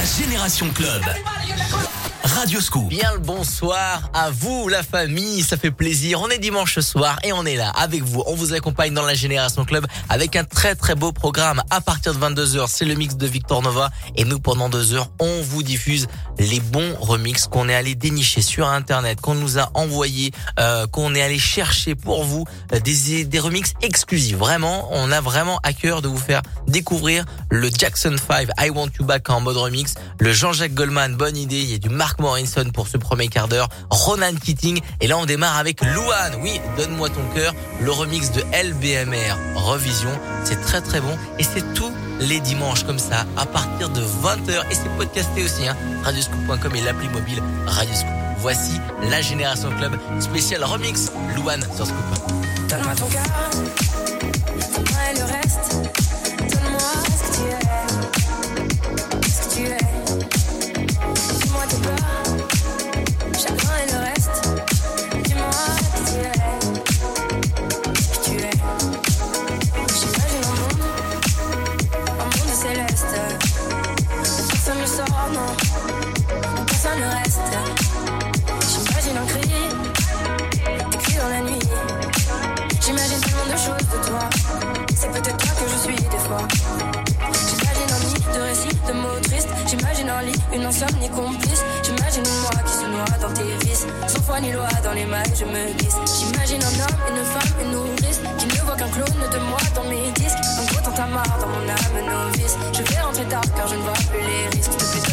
La Génération Club. Radio Scoop. Bien le bonsoir à vous la famille, ça fait plaisir. On est dimanche soir et on est là avec vous. On vous accompagne dans la Génération Club avec un très très beau programme. À partir de 22h, c'est le mix de Victor Nova et nous pendant deux heures, on vous diffuse les bons remixes qu'on est allé dénicher sur internet, qu'on nous a envoyé, euh, qu'on est allé chercher pour vous euh, des des remixes exclusifs. Vraiment, on a vraiment à cœur de vous faire découvrir le Jackson 5 I Want You Back en mode remix, le Jean-Jacques Goldman, bonne idée, il y a du Mark Morrison pour ce premier quart d'heure, Ronan Keating. Et là on démarre avec Louane. Oui, donne-moi ton cœur, le remix de LBMR Revision, c'est très très bon. Et c'est tous les dimanches comme ça à partir de 20h et c'est podcasté aussi hein, radioscoop.com et l'appli mobile Radioscoop. Voici la Génération Club spécial remix. Louane sur Scoop. Donne-moi ton cœur, une insomnie complice. J'imagine moi qui se noie dans tes vices. Sans foi ni loi dans les mailles, je me glisse. J'imagine un homme, une femme, une nourrice. Qui ne voit qu'un clone de moi dans mes disques. Un gros tintamarre dans mon âme novice. Je vais rentrer tard car je ne vois plus les risques.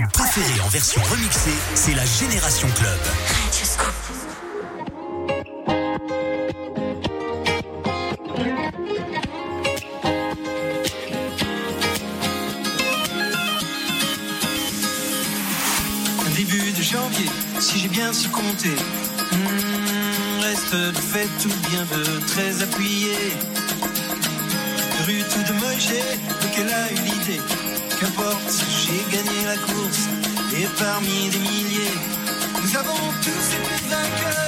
tubes préférés en version remixée, c'est la Génération Club. Début de janvier, si j'ai bien su compter, hmm, reste de fait tout bien de très appuyé. Rue tout de Mogé, donc elle a eu l'idée, qu'importe si je et parmi des milliers, nous avons tous été vainqueurs.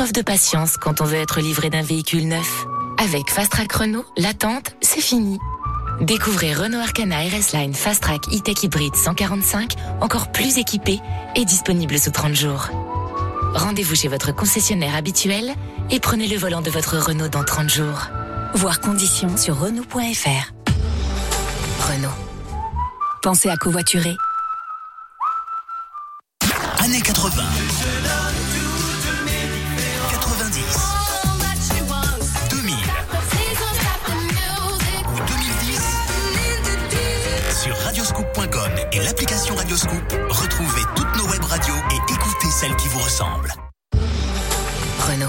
Preuve de patience quand on veut être livré d'un véhicule neuf. Avec Fast Track Renault, l'attente, c'est fini. Découvrez Renault Arcana RS Line Fast Track E-Tech Hybrid 145, encore plus équipé et disponible sous 30 jours. Rendez-vous chez votre concessionnaire habituel et prenez le volant de votre Renault dans 30 jours. Voir conditions sur Renault.fr. Renault. Pensez à covoiturer. Années 80. Renault.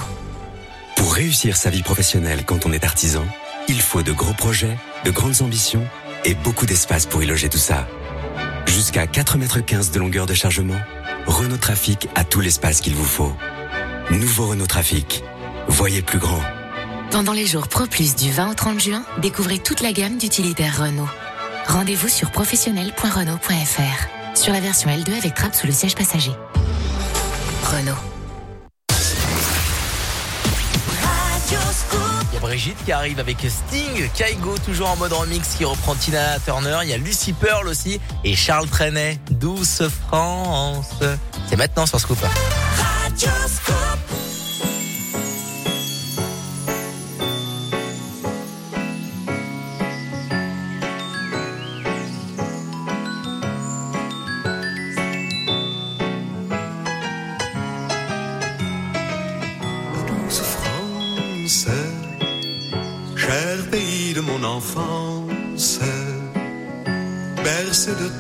Pour réussir sa vie professionnelle quand on est artisan, il faut de gros projets, de grandes ambitions et beaucoup d'espace pour y loger tout ça. Jusqu'à 4,15 mètres de longueur de chargement, Renault Trafic a tout l'espace qu'il vous faut. Nouveau Renault Trafic. Voyez plus grand. Pendant les jours Pro Plus du 20 au 30 juin, découvrez toute la gamme d'utilitaires Renault. Rendez-vous sur professionnel.renault.fr. Sur la version L2 avec trappe sous le siège passager. Renault. Il y a Brigitte qui arrive avec Sting, Kaigo toujours en mode remix qui reprend Tina Turner, il y a Lucy Pearl aussi et Charles Trenet, Douce France. C'est maintenant sur Scoop.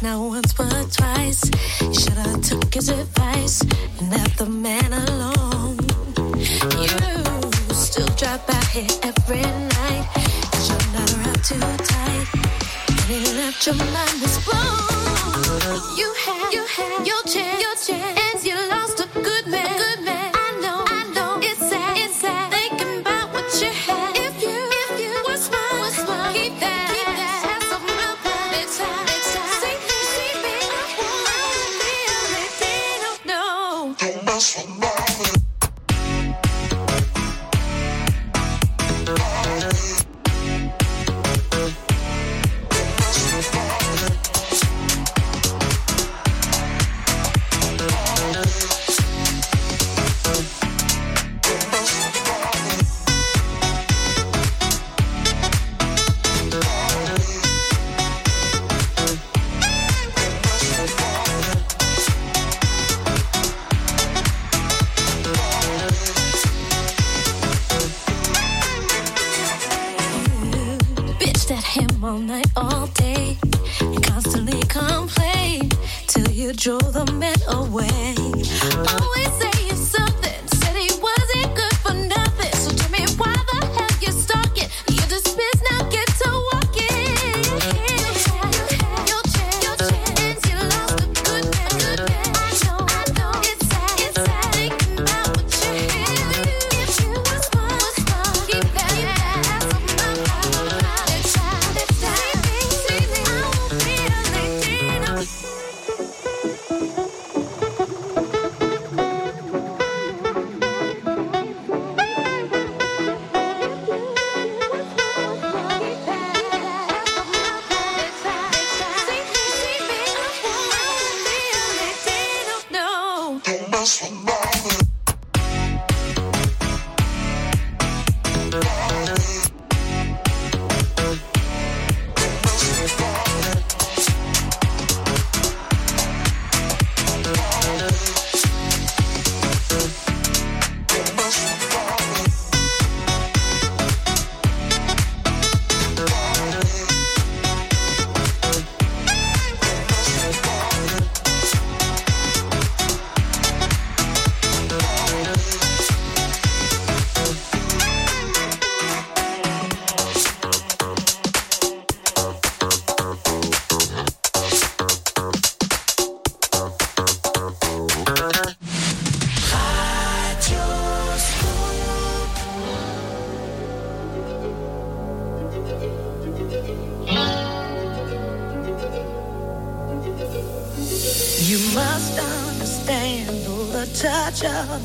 Told not once but twice. Should've took his advice and left the man alone. You still drop by here every night. Cause you're not around too tight. And it left your mind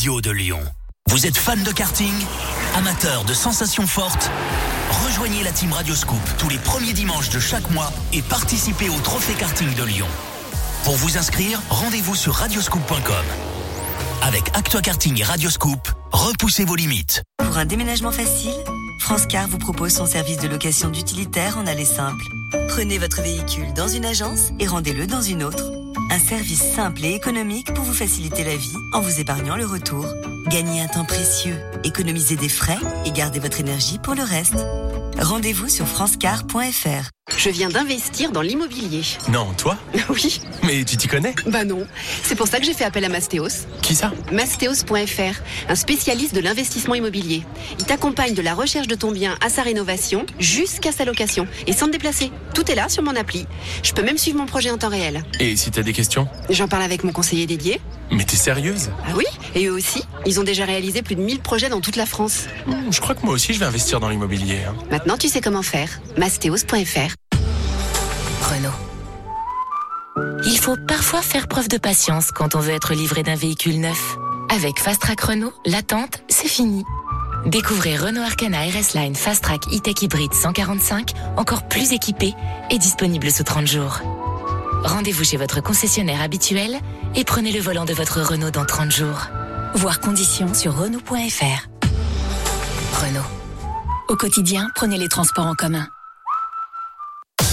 Radio de Lyon. Vous êtes fan de karting Amateur de sensations fortes? Rejoignez la team Radioscoop tous les premiers dimanches de chaque mois et participez au Trophée Karting de Lyon. Pour vous inscrire, rendez-vous sur radioscoop.com. Avec Actua Karting et Radioscoop, repoussez vos limites. Pour un déménagement facile, France Car vous propose son service de location d'utilitaire en allée simple. Prenez votre véhicule dans une agence et rendez-le dans une autre. Un service simple et économique pour vous faciliter la vie en vous épargnant le retour. Gagnez un temps précieux, économisez des frais et gardez votre énergie pour le reste. Rendez-vous sur francecar.fr. Je viens d'investir dans l'immobilier. Non, toi Oui. Mais tu t'y connais Bah non. C'est pour ça que j'ai fait appel à Mastéos. Qui ça Mastéos.fr, un spécialiste de l'investissement immobilier. Il t'accompagne de la recherche de ton bien à sa rénovation jusqu'à sa location et sans te déplacer. Tout est là sur mon appli. Je peux même suivre mon projet en temps réel. Et si t'as des questions J'en parle avec mon conseiller dédié. Mais t'es sérieuse? Ah oui Et eux aussi. Ils ont déjà réalisé plus de 1000 projets dans toute la France. Hmm, Je crois que moi aussi je vais investir dans l'immobilier. hein. Maintenant, tu sais comment faire. Mastéos.fr. Renault. Il faut parfois faire preuve de patience quand on veut être livré d'un véhicule neuf. Avec Fast Track Renault, l'attente, c'est fini. Découvrez Renault Arcana RS Line Fast Track E-Tech Hybrid 145, encore plus équipé et disponible sous 30 jours. Rendez-vous chez votre concessionnaire habituel et prenez le volant de votre Renault dans 30 jours. Voir conditions sur Renault.fr. Renault. Au quotidien, prenez les transports en commun. Tous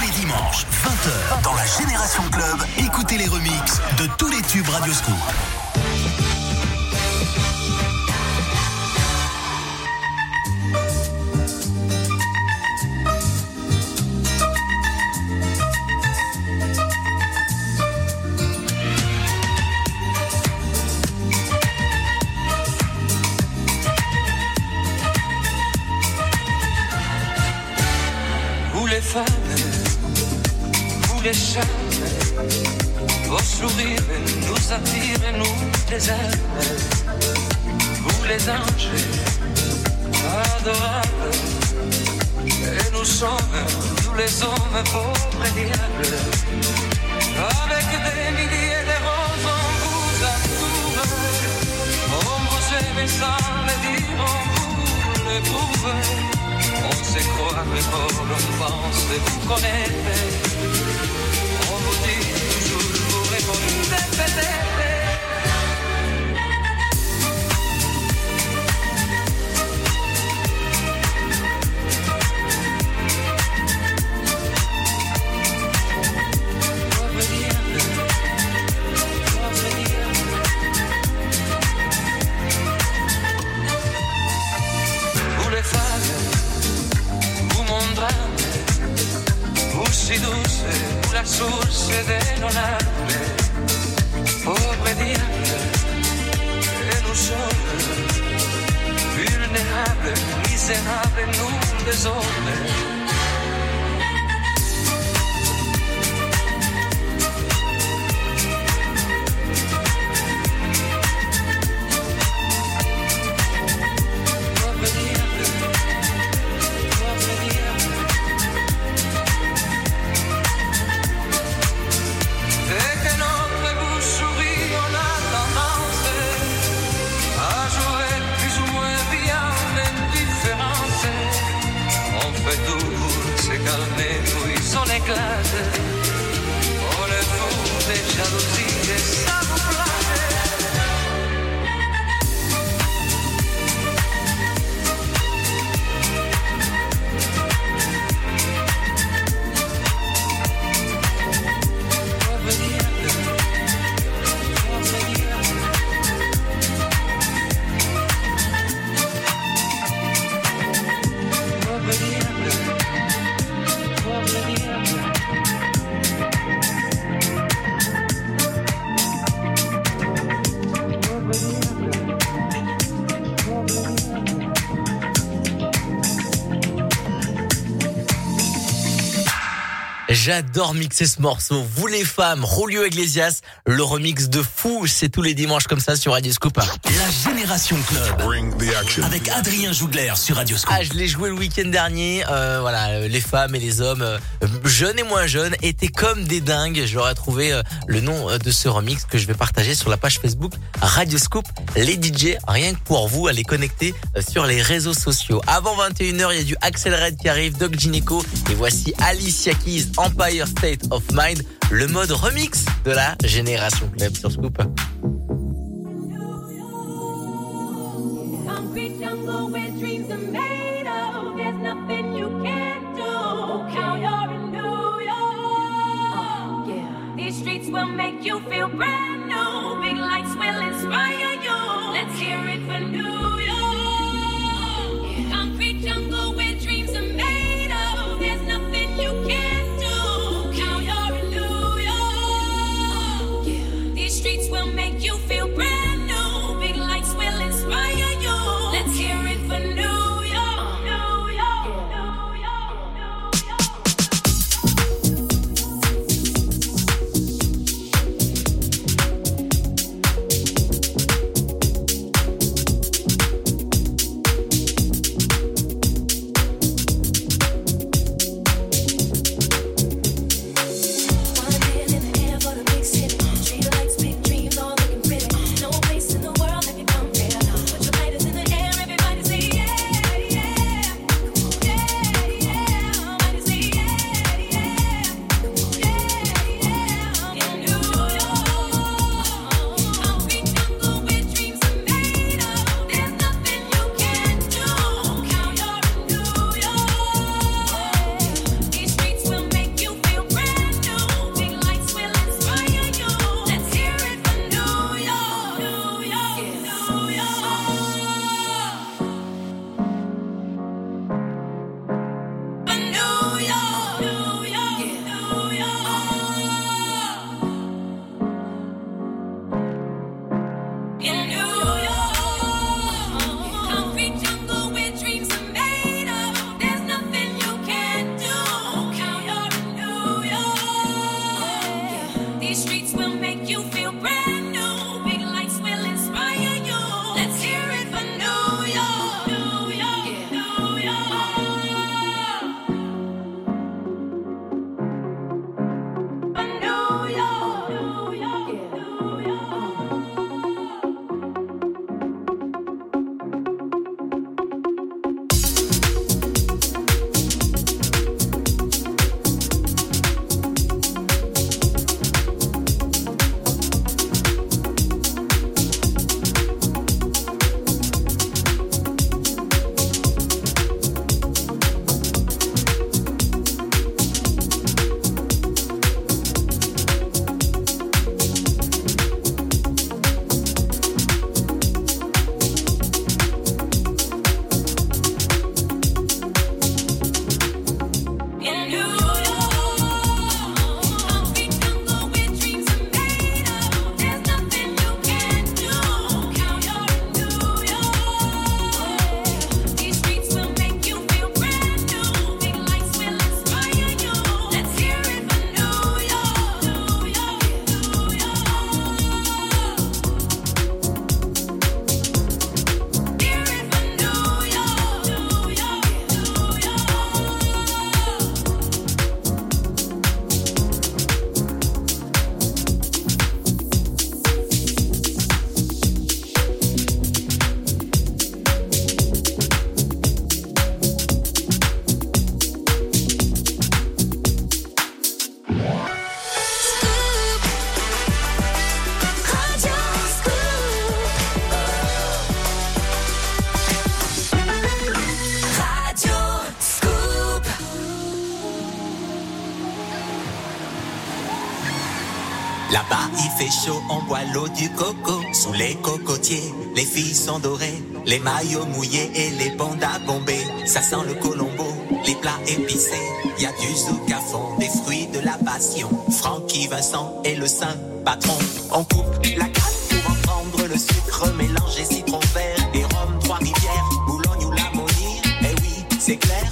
les dimanches, 20h, dans la Génération Club, écoutez les remixes de tous les tubes Radioscoop. Vous nous les aiment. Vous les anges, adorables, et nous sommes tous les hommes pauvres et diables. Avec des milliers de roses, on vous entoure, vous aime sans le dire, on vous le prouve. On se croit mais on pense vous connaître. J'adore mixer ce morceau. Vous les femmes, Julio Iglesias, le remix de fou, c'est tous les dimanches comme ça sur Radio Scoop. Génération Club. Avec Adrien Jougler sur Radio Scoop. Ah, je l'ai joué le week-end dernier. Euh, voilà, euh, les femmes et les hommes, euh, jeunes et moins jeunes, étaient comme des dingues. J'aurais trouvé euh, le nom de ce remix que je vais partager sur la page Facebook Radio Scoop. Les DJ, rien que pour vous, allez connecter sur les réseaux sociaux. Avant 21h, il y a du Axel Red qui arrive, Doc Gineco, et voici Alicia Keys, Empire State of Mind, le mode remix de la Génération Club sur Scoop. Make you feel brand new. Big lights will inspire Là-bas, il fait chaud, on boit l'eau du coco. Sous les cocotiers, les filles sont dorées. Les maillots mouillés et les bandes à bomber. Ça sent le colombo, les plats épicés. Y a du zouk à fond, des fruits de la passion. Francky Vincent et le saint patron. On coupe la canne pour en le sucre. Mélanger citron vert et rhum, trois-rivières. Boulogne ou la. Eh oui, c'est clair,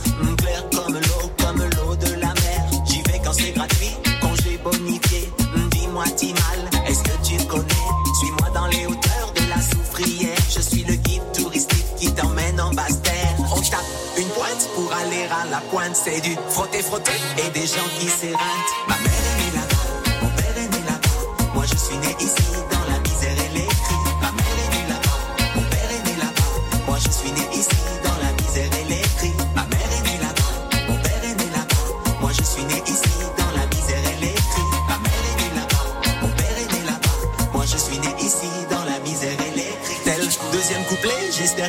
fait du frotter, frotter et des gens qui s'ératent.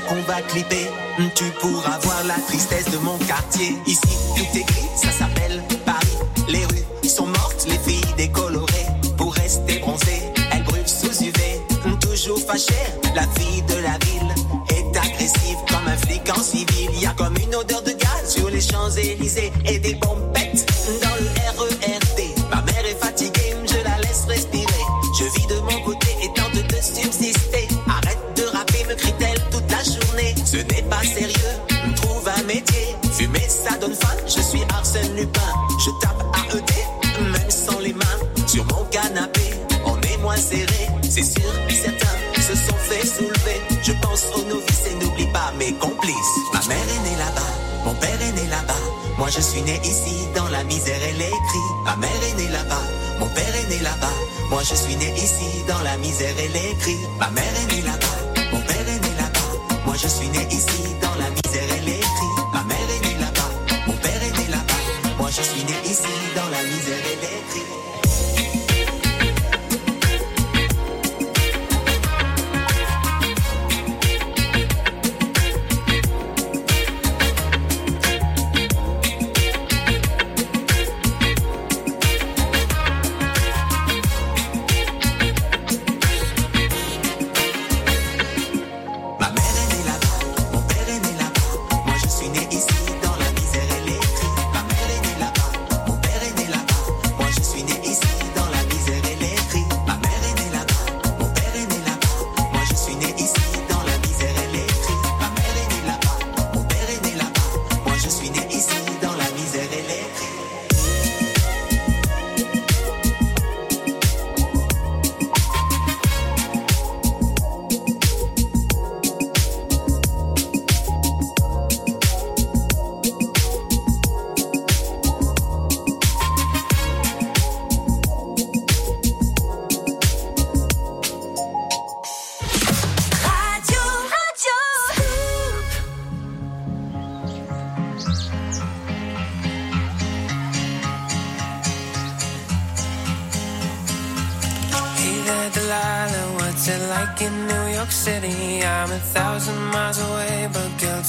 Qu'on va clipper. Tu pourras voir la tristesse de mon quartier. Ici, tout est gris, ça s'appelle Paris. Les rues sont mortes, les filles décolorées. Pour rester bronzées, elles brûlent sous UV. Toujours fâchée, la fille je suis né ici dans la misère et les cris. Ma mère est née là-bas, mon père est né là-bas. Moi je suis né ici dans la misère et les cris. Ma mère est née là-bas, mon père est né là-bas. Moi je suis né ici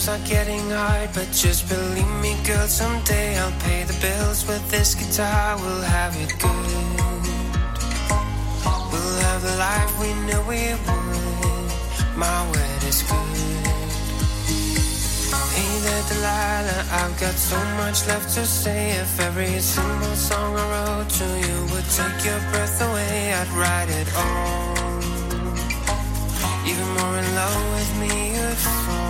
Times are getting hard, but just believe me, girl. Someday I'll pay the bills with this guitar. We'll have it good. We'll have the life we knew we would. My word is good. Hey there, Delilah. I've got so much left to say. If every single song I wrote to you would take your breath away, I'd write it all. Even more in love with me, you'd fall.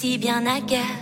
si bien à guerre.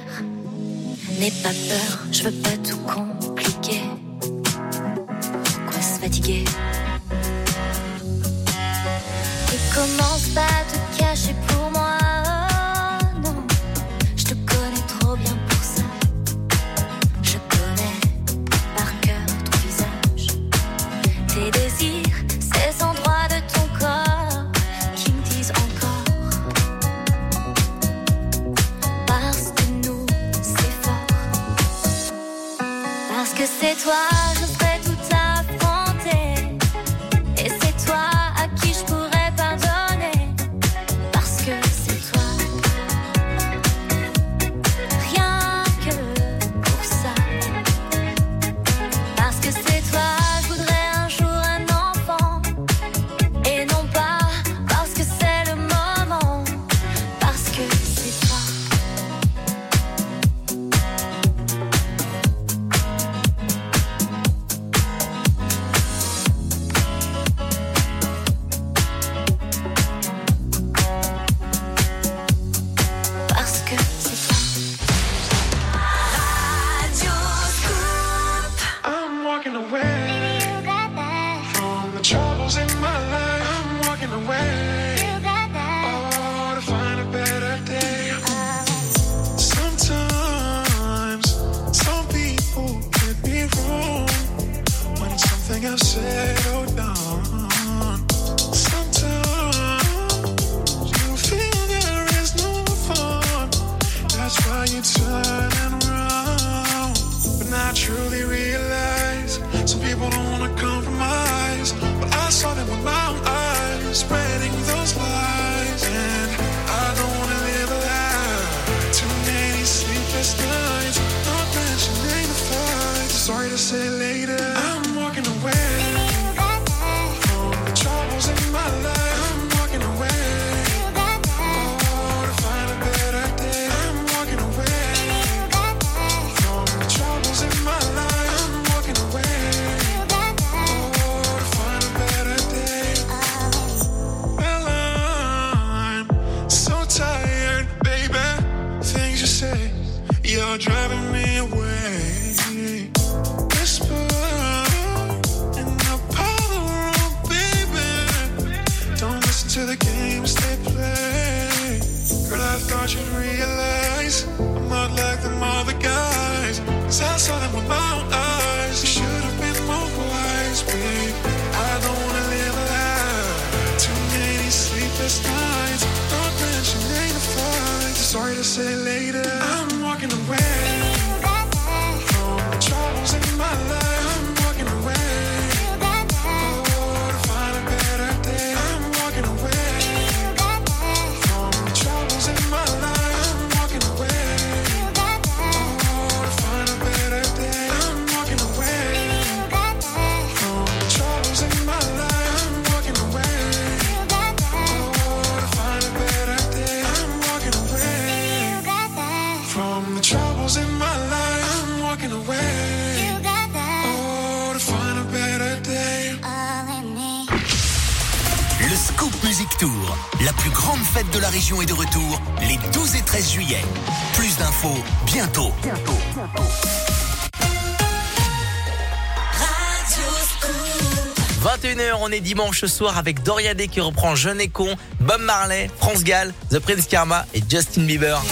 Dimanche soir soirs avec Doriadé qui reprend Jeune Con, Bob Marley, France Gall, The Prince Karma et Justin Bieber.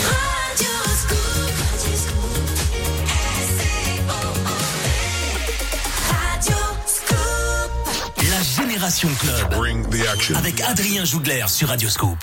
La Génération Club avec Adrien Jougler sur Radio Scoop.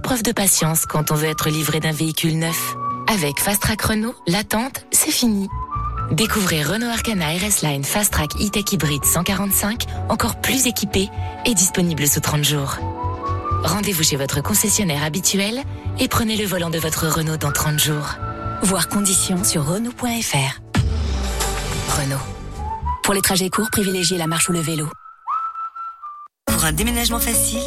Preuve de patience quand on veut être livré d'un véhicule neuf. Avec Fast Track Renault, l'attente, c'est fini. Découvrez Renault Arcana RS Line Fast Track E-Tech Hybrid 145, encore plus équipé et disponible sous 30 jours. Rendez-vous chez votre concessionnaire habituel et prenez le volant de votre Renault dans 30 jours. Voir conditions sur Renault.fr. Renault. Pour les trajets courts, privilégiez la marche ou le vélo. Pour un déménagement facile,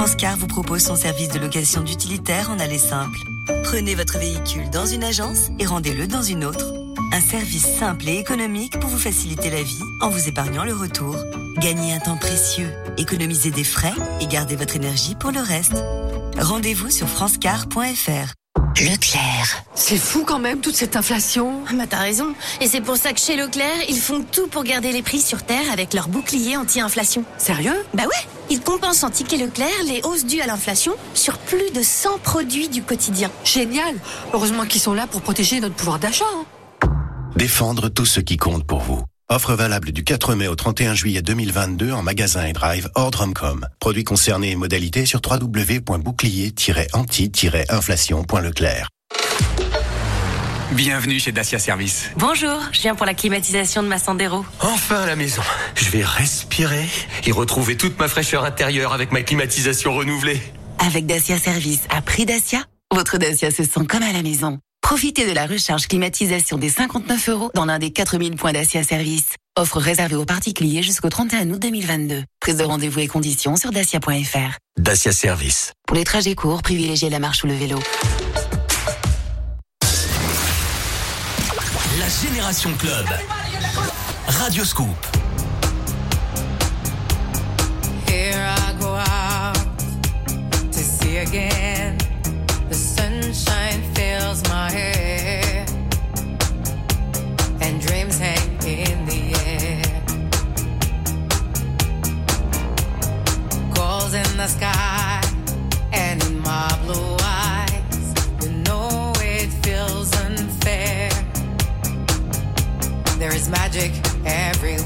France Car vous propose son service de location d'utilitaire en allée simple. Prenez votre véhicule dans une agence et rendez-le dans une autre. Un service simple et économique pour vous faciliter la vie en vous épargnant le retour. Gagnez un temps précieux, économisez des frais et gardez votre énergie pour le reste. Rendez-vous sur francecar.fr. Leclerc. C'est fou quand même toute cette inflation. Ah bah t'as raison. Et c'est pour ça que chez Leclerc, ils font tout pour garder les prix sur terre avec leur bouclier anti-inflation. Sérieux? Bah ouais, ils compensent en ticket Leclerc les hausses dues à l'inflation sur plus de 100 produits du quotidien. Génial. Heureusement qu'ils sont là pour protéger notre pouvoir d'achat. hein. Défendre tout ce qui compte pour vous. Offre valable du 4 mai au 31 juillet 2022 en magasin et drive hors Drumcom. Produits concernés et modalités sur www.bouclier-anti-inflation.leclerc. Bienvenue chez Dacia Service. Bonjour, je viens pour la climatisation de ma Sandero. Enfin à la maison. Je vais respirer et retrouver toute ma fraîcheur intérieure avec ma climatisation renouvelée. Avec Dacia Service à prix Dacia, votre Dacia se sent comme à la maison. Profitez de la recharge climatisation des 59 euros dans l'un des 4000 points Dacia Service. Offre réservée aux particuliers jusqu'au 31 août 2022. Prise de rendez-vous et conditions sur dacia.fr. Dacia Service. Pour les trajets courts, privilégiez la marche ou le vélo. Génération Club. Radio Scoop. Here I go out to see again. The sunshine fills my hair. And dreams hang in the air. Goals in the sky. every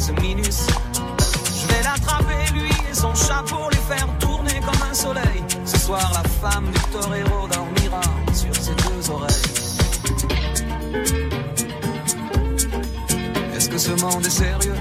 ce minus. Je vais l'attraper, lui et son chapeau, les faire tourner comme un soleil. Ce soir, la femme du torero dormira sur ses deux oreilles. Est-ce que ce monde est sérieux?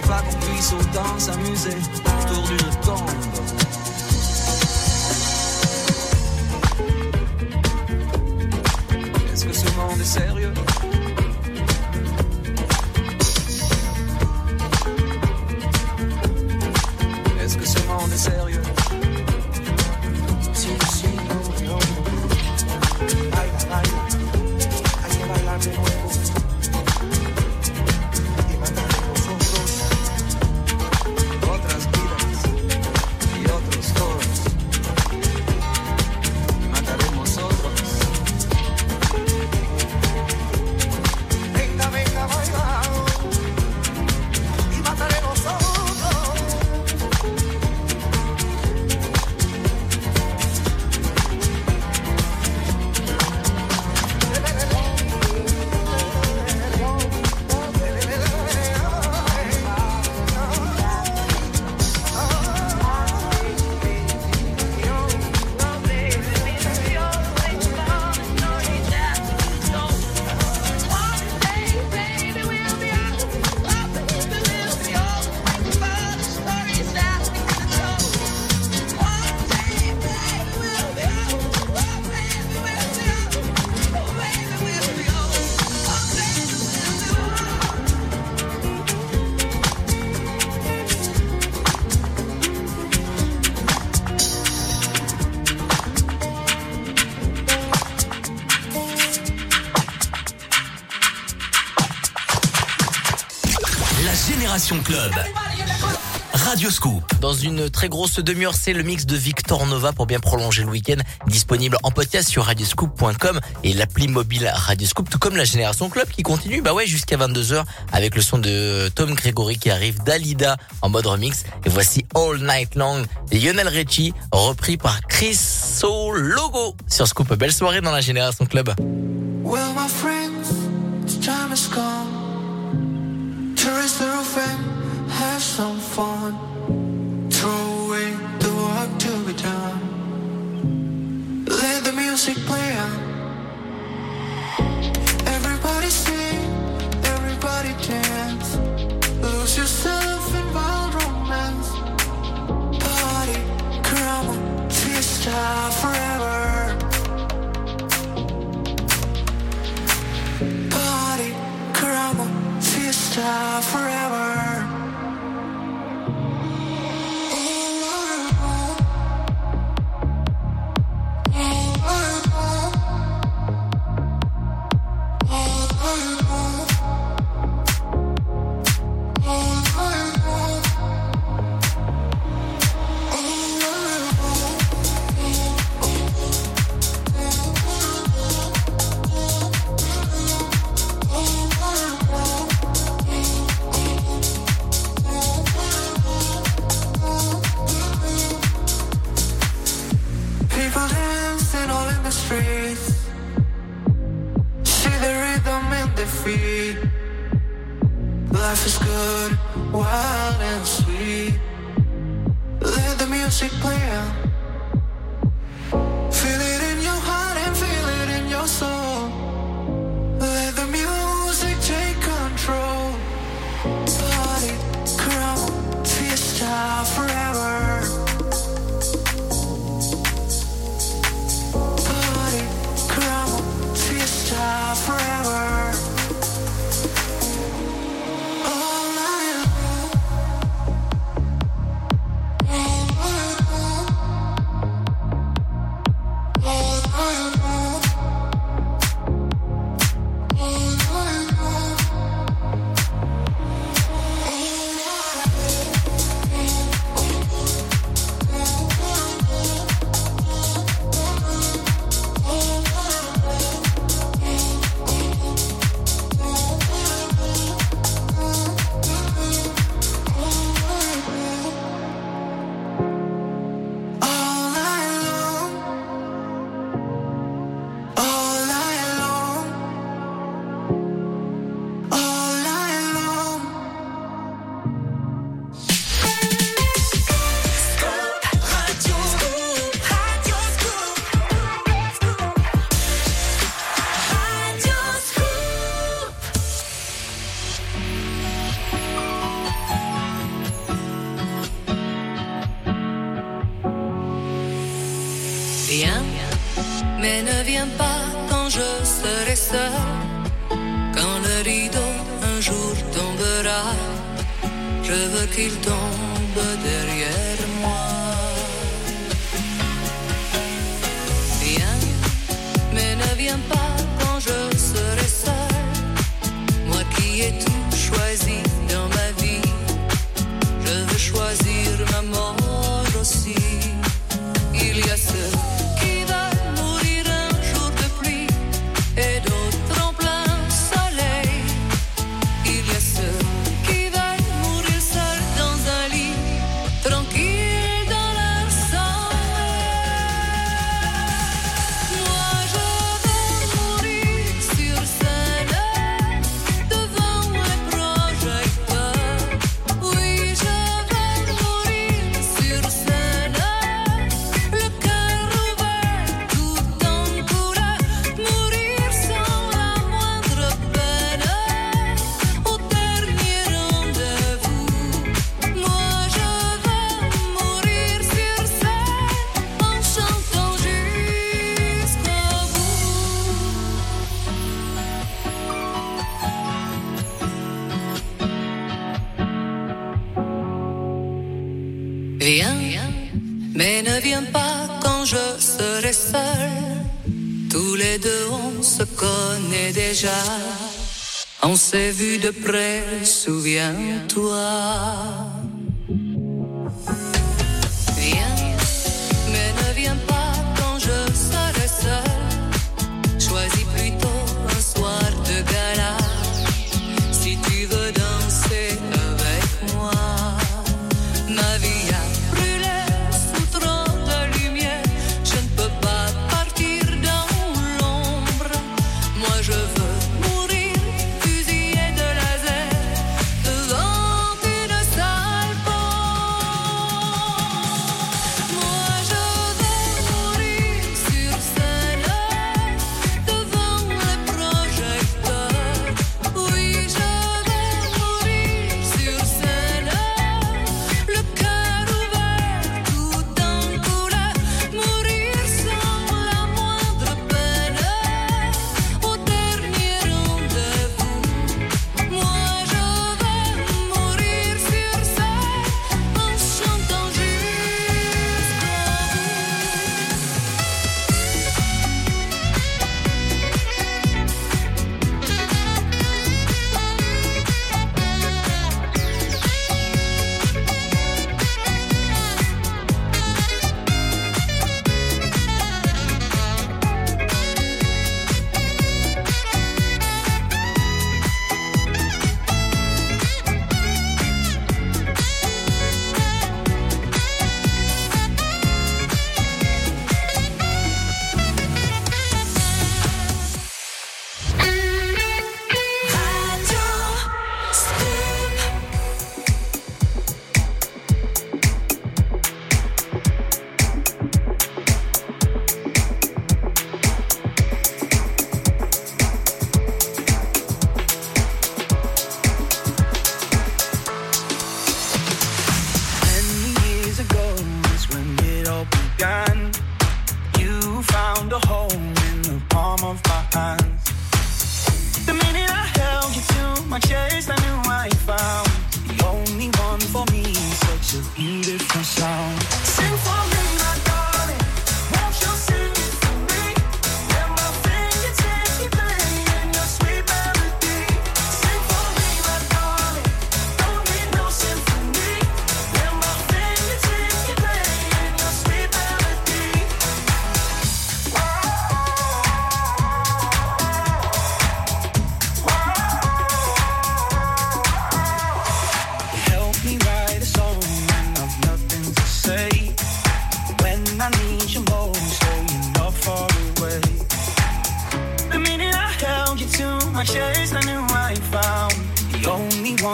Pensais pas qu'on puisse autant s'amuser une très grosse demi-heure, c'est le mix de Victor Nova pour bien prolonger le week-end. Disponible en podcast sur radioscoop.com et l'appli mobile Radioscoop, tout comme la Génération Club qui continue, bah ouais, jusqu'à 22h avec le son de Tom Gregory qui arrive Dalida en mode remix. Et voici All Night Long Lionel Richie, repris par Chris Logo sur Scoop. Belle soirée dans la Génération Club. Well, my friends, the time come to raise the roof and have some fun. Let the music play on. Everybody sing, everybody dance. Lose yourself in wild romance. Party, come fiesta forever. Party, caramba, fiesta forever. C'est vu de près, souviens-toi.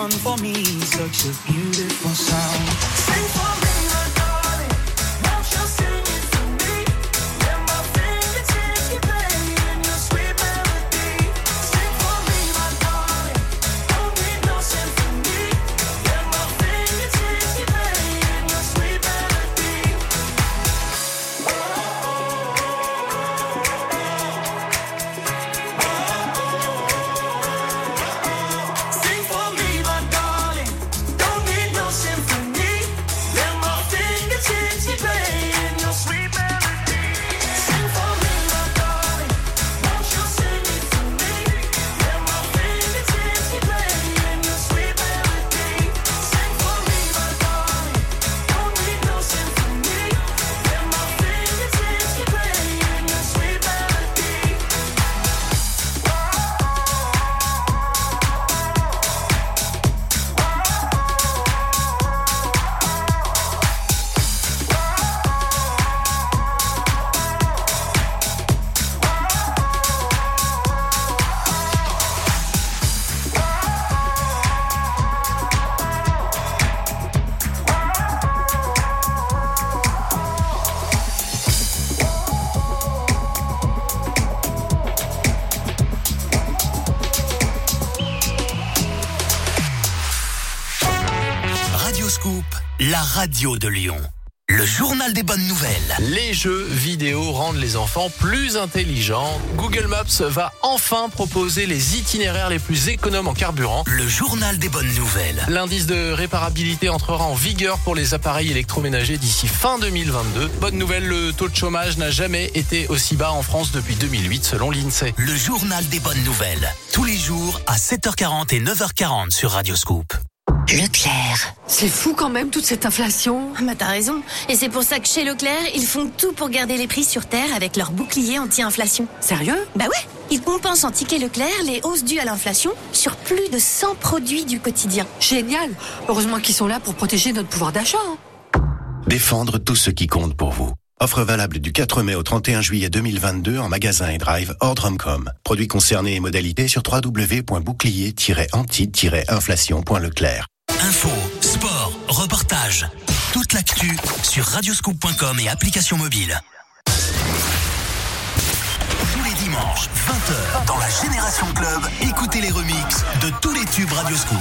on for me, such a beautiful sound. Sing for me. Radio de Lyon. Le journal des bonnes nouvelles. Les jeux vidéo rendent les enfants plus intelligents. Google Maps va enfin proposer les itinéraires les plus économes en carburant. Le journal des bonnes nouvelles. L'indice de réparabilité entrera en vigueur pour les appareils électroménagers d'ici fin 2022. Bonne nouvelle, le taux de chômage n'a jamais été aussi bas en France depuis 2008 selon l'INSEE. Le journal des bonnes nouvelles. Tous les jours à 7h40 et 9h40 sur Radioscoop. Leclerc. C'est fou quand même toute cette inflation. Ah bah t'as raison. Et c'est pour ça que chez Leclerc, ils font tout pour garder les prix sur terre avec leur bouclier anti-inflation. Sérieux? Bah ouais. Ils compensent en ticket Leclerc les hausses dues à l'inflation sur plus de 100 produits du quotidien. Génial. Heureusement qu'ils sont là pour protéger notre pouvoir d'achat. hein. Défendre tout ce qui compte pour vous. Offre valable du 4 mai au 31 juillet 2022 en magasin et drive hors Drumcom. Produits concernés et modalités sur www.bouclier-anti-inflation.leclerc. Info, sport, reportage. Toute l'actu sur radioscoop.com et application mobile. Tous les dimanches, 20h, dans la Génération Club, écoutez les remixes de tous les tubes Radioscoop.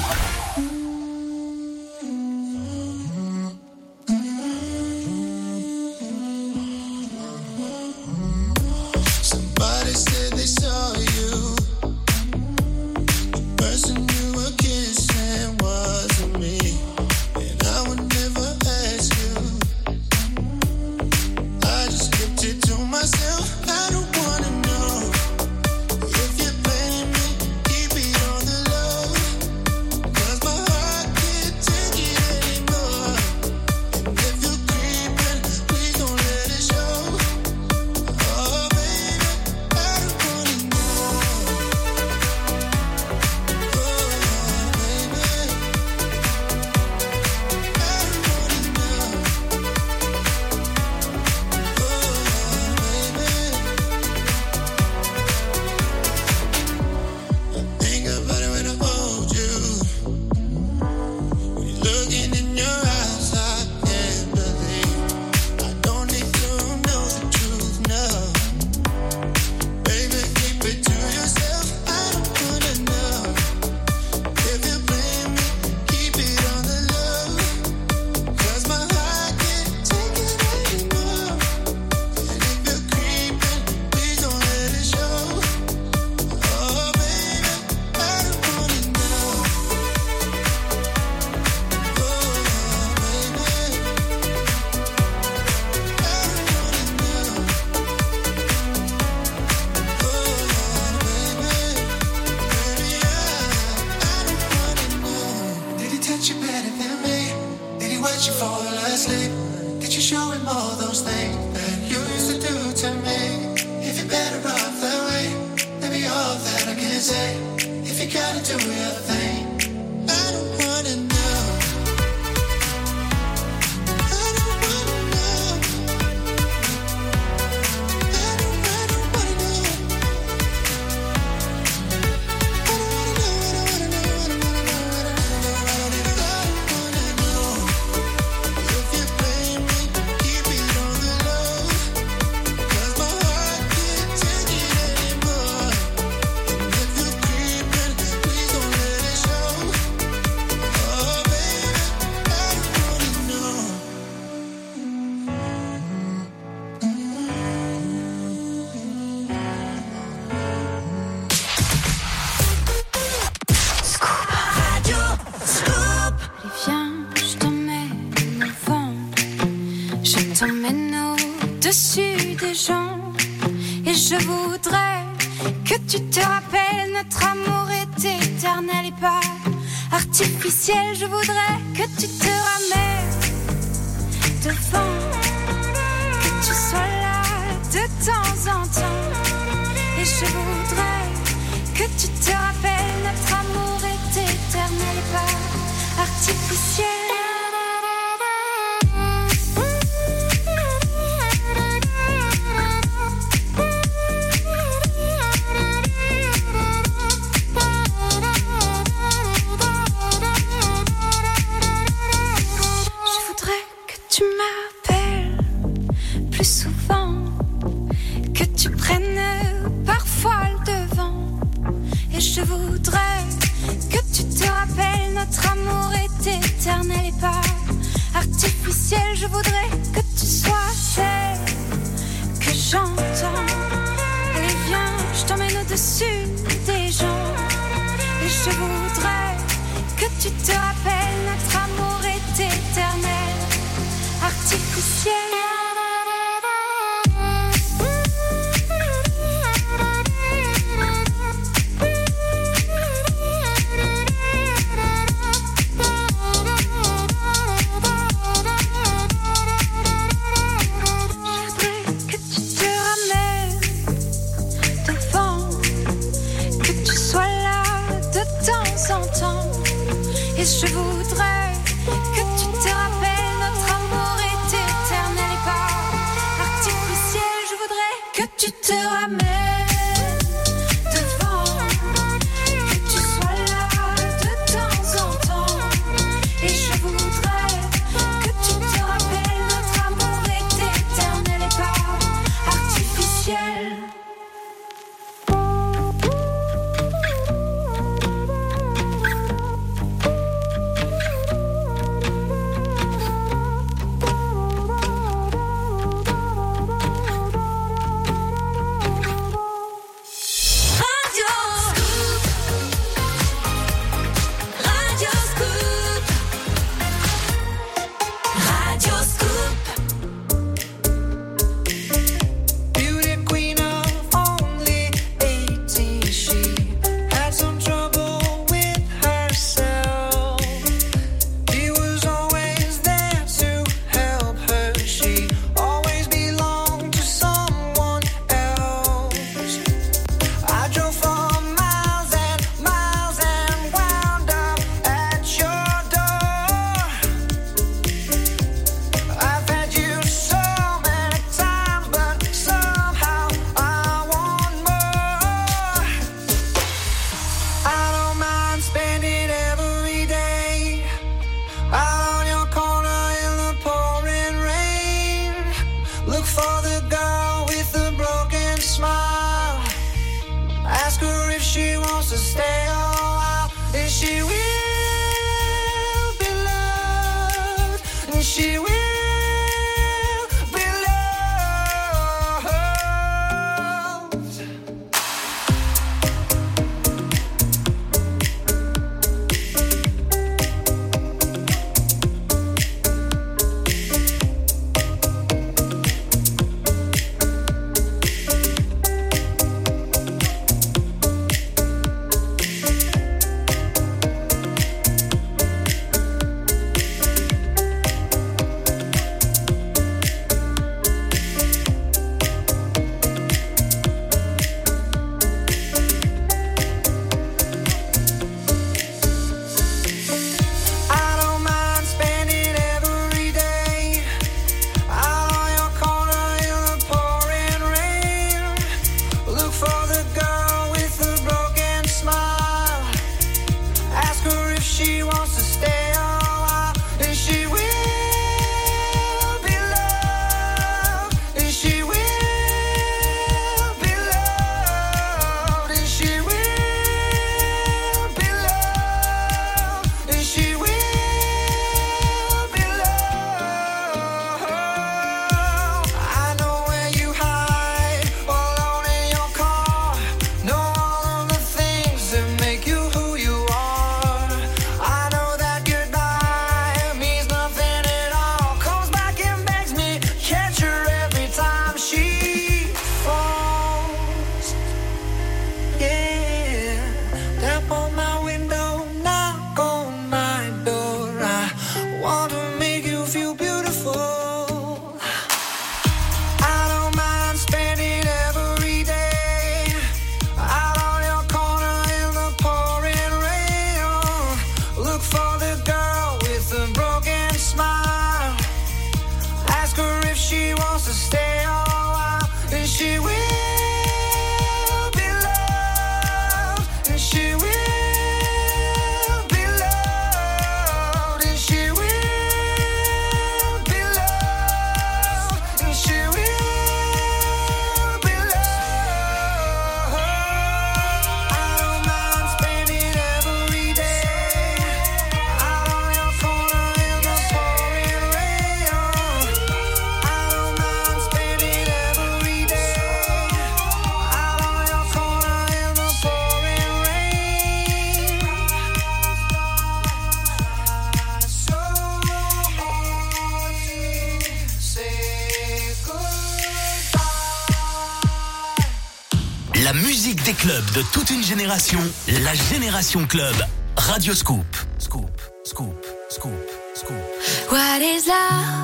de toute une génération, la Génération Club. Radio Scoop. Scoop, scoop, scoop, scoop. What is love?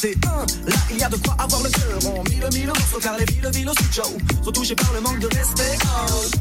c'est un. Là, il y a de quoi avoir le cœur. On mille, mille monstres car les villes, villes au studio sont touchées par le manque de respect. Oh.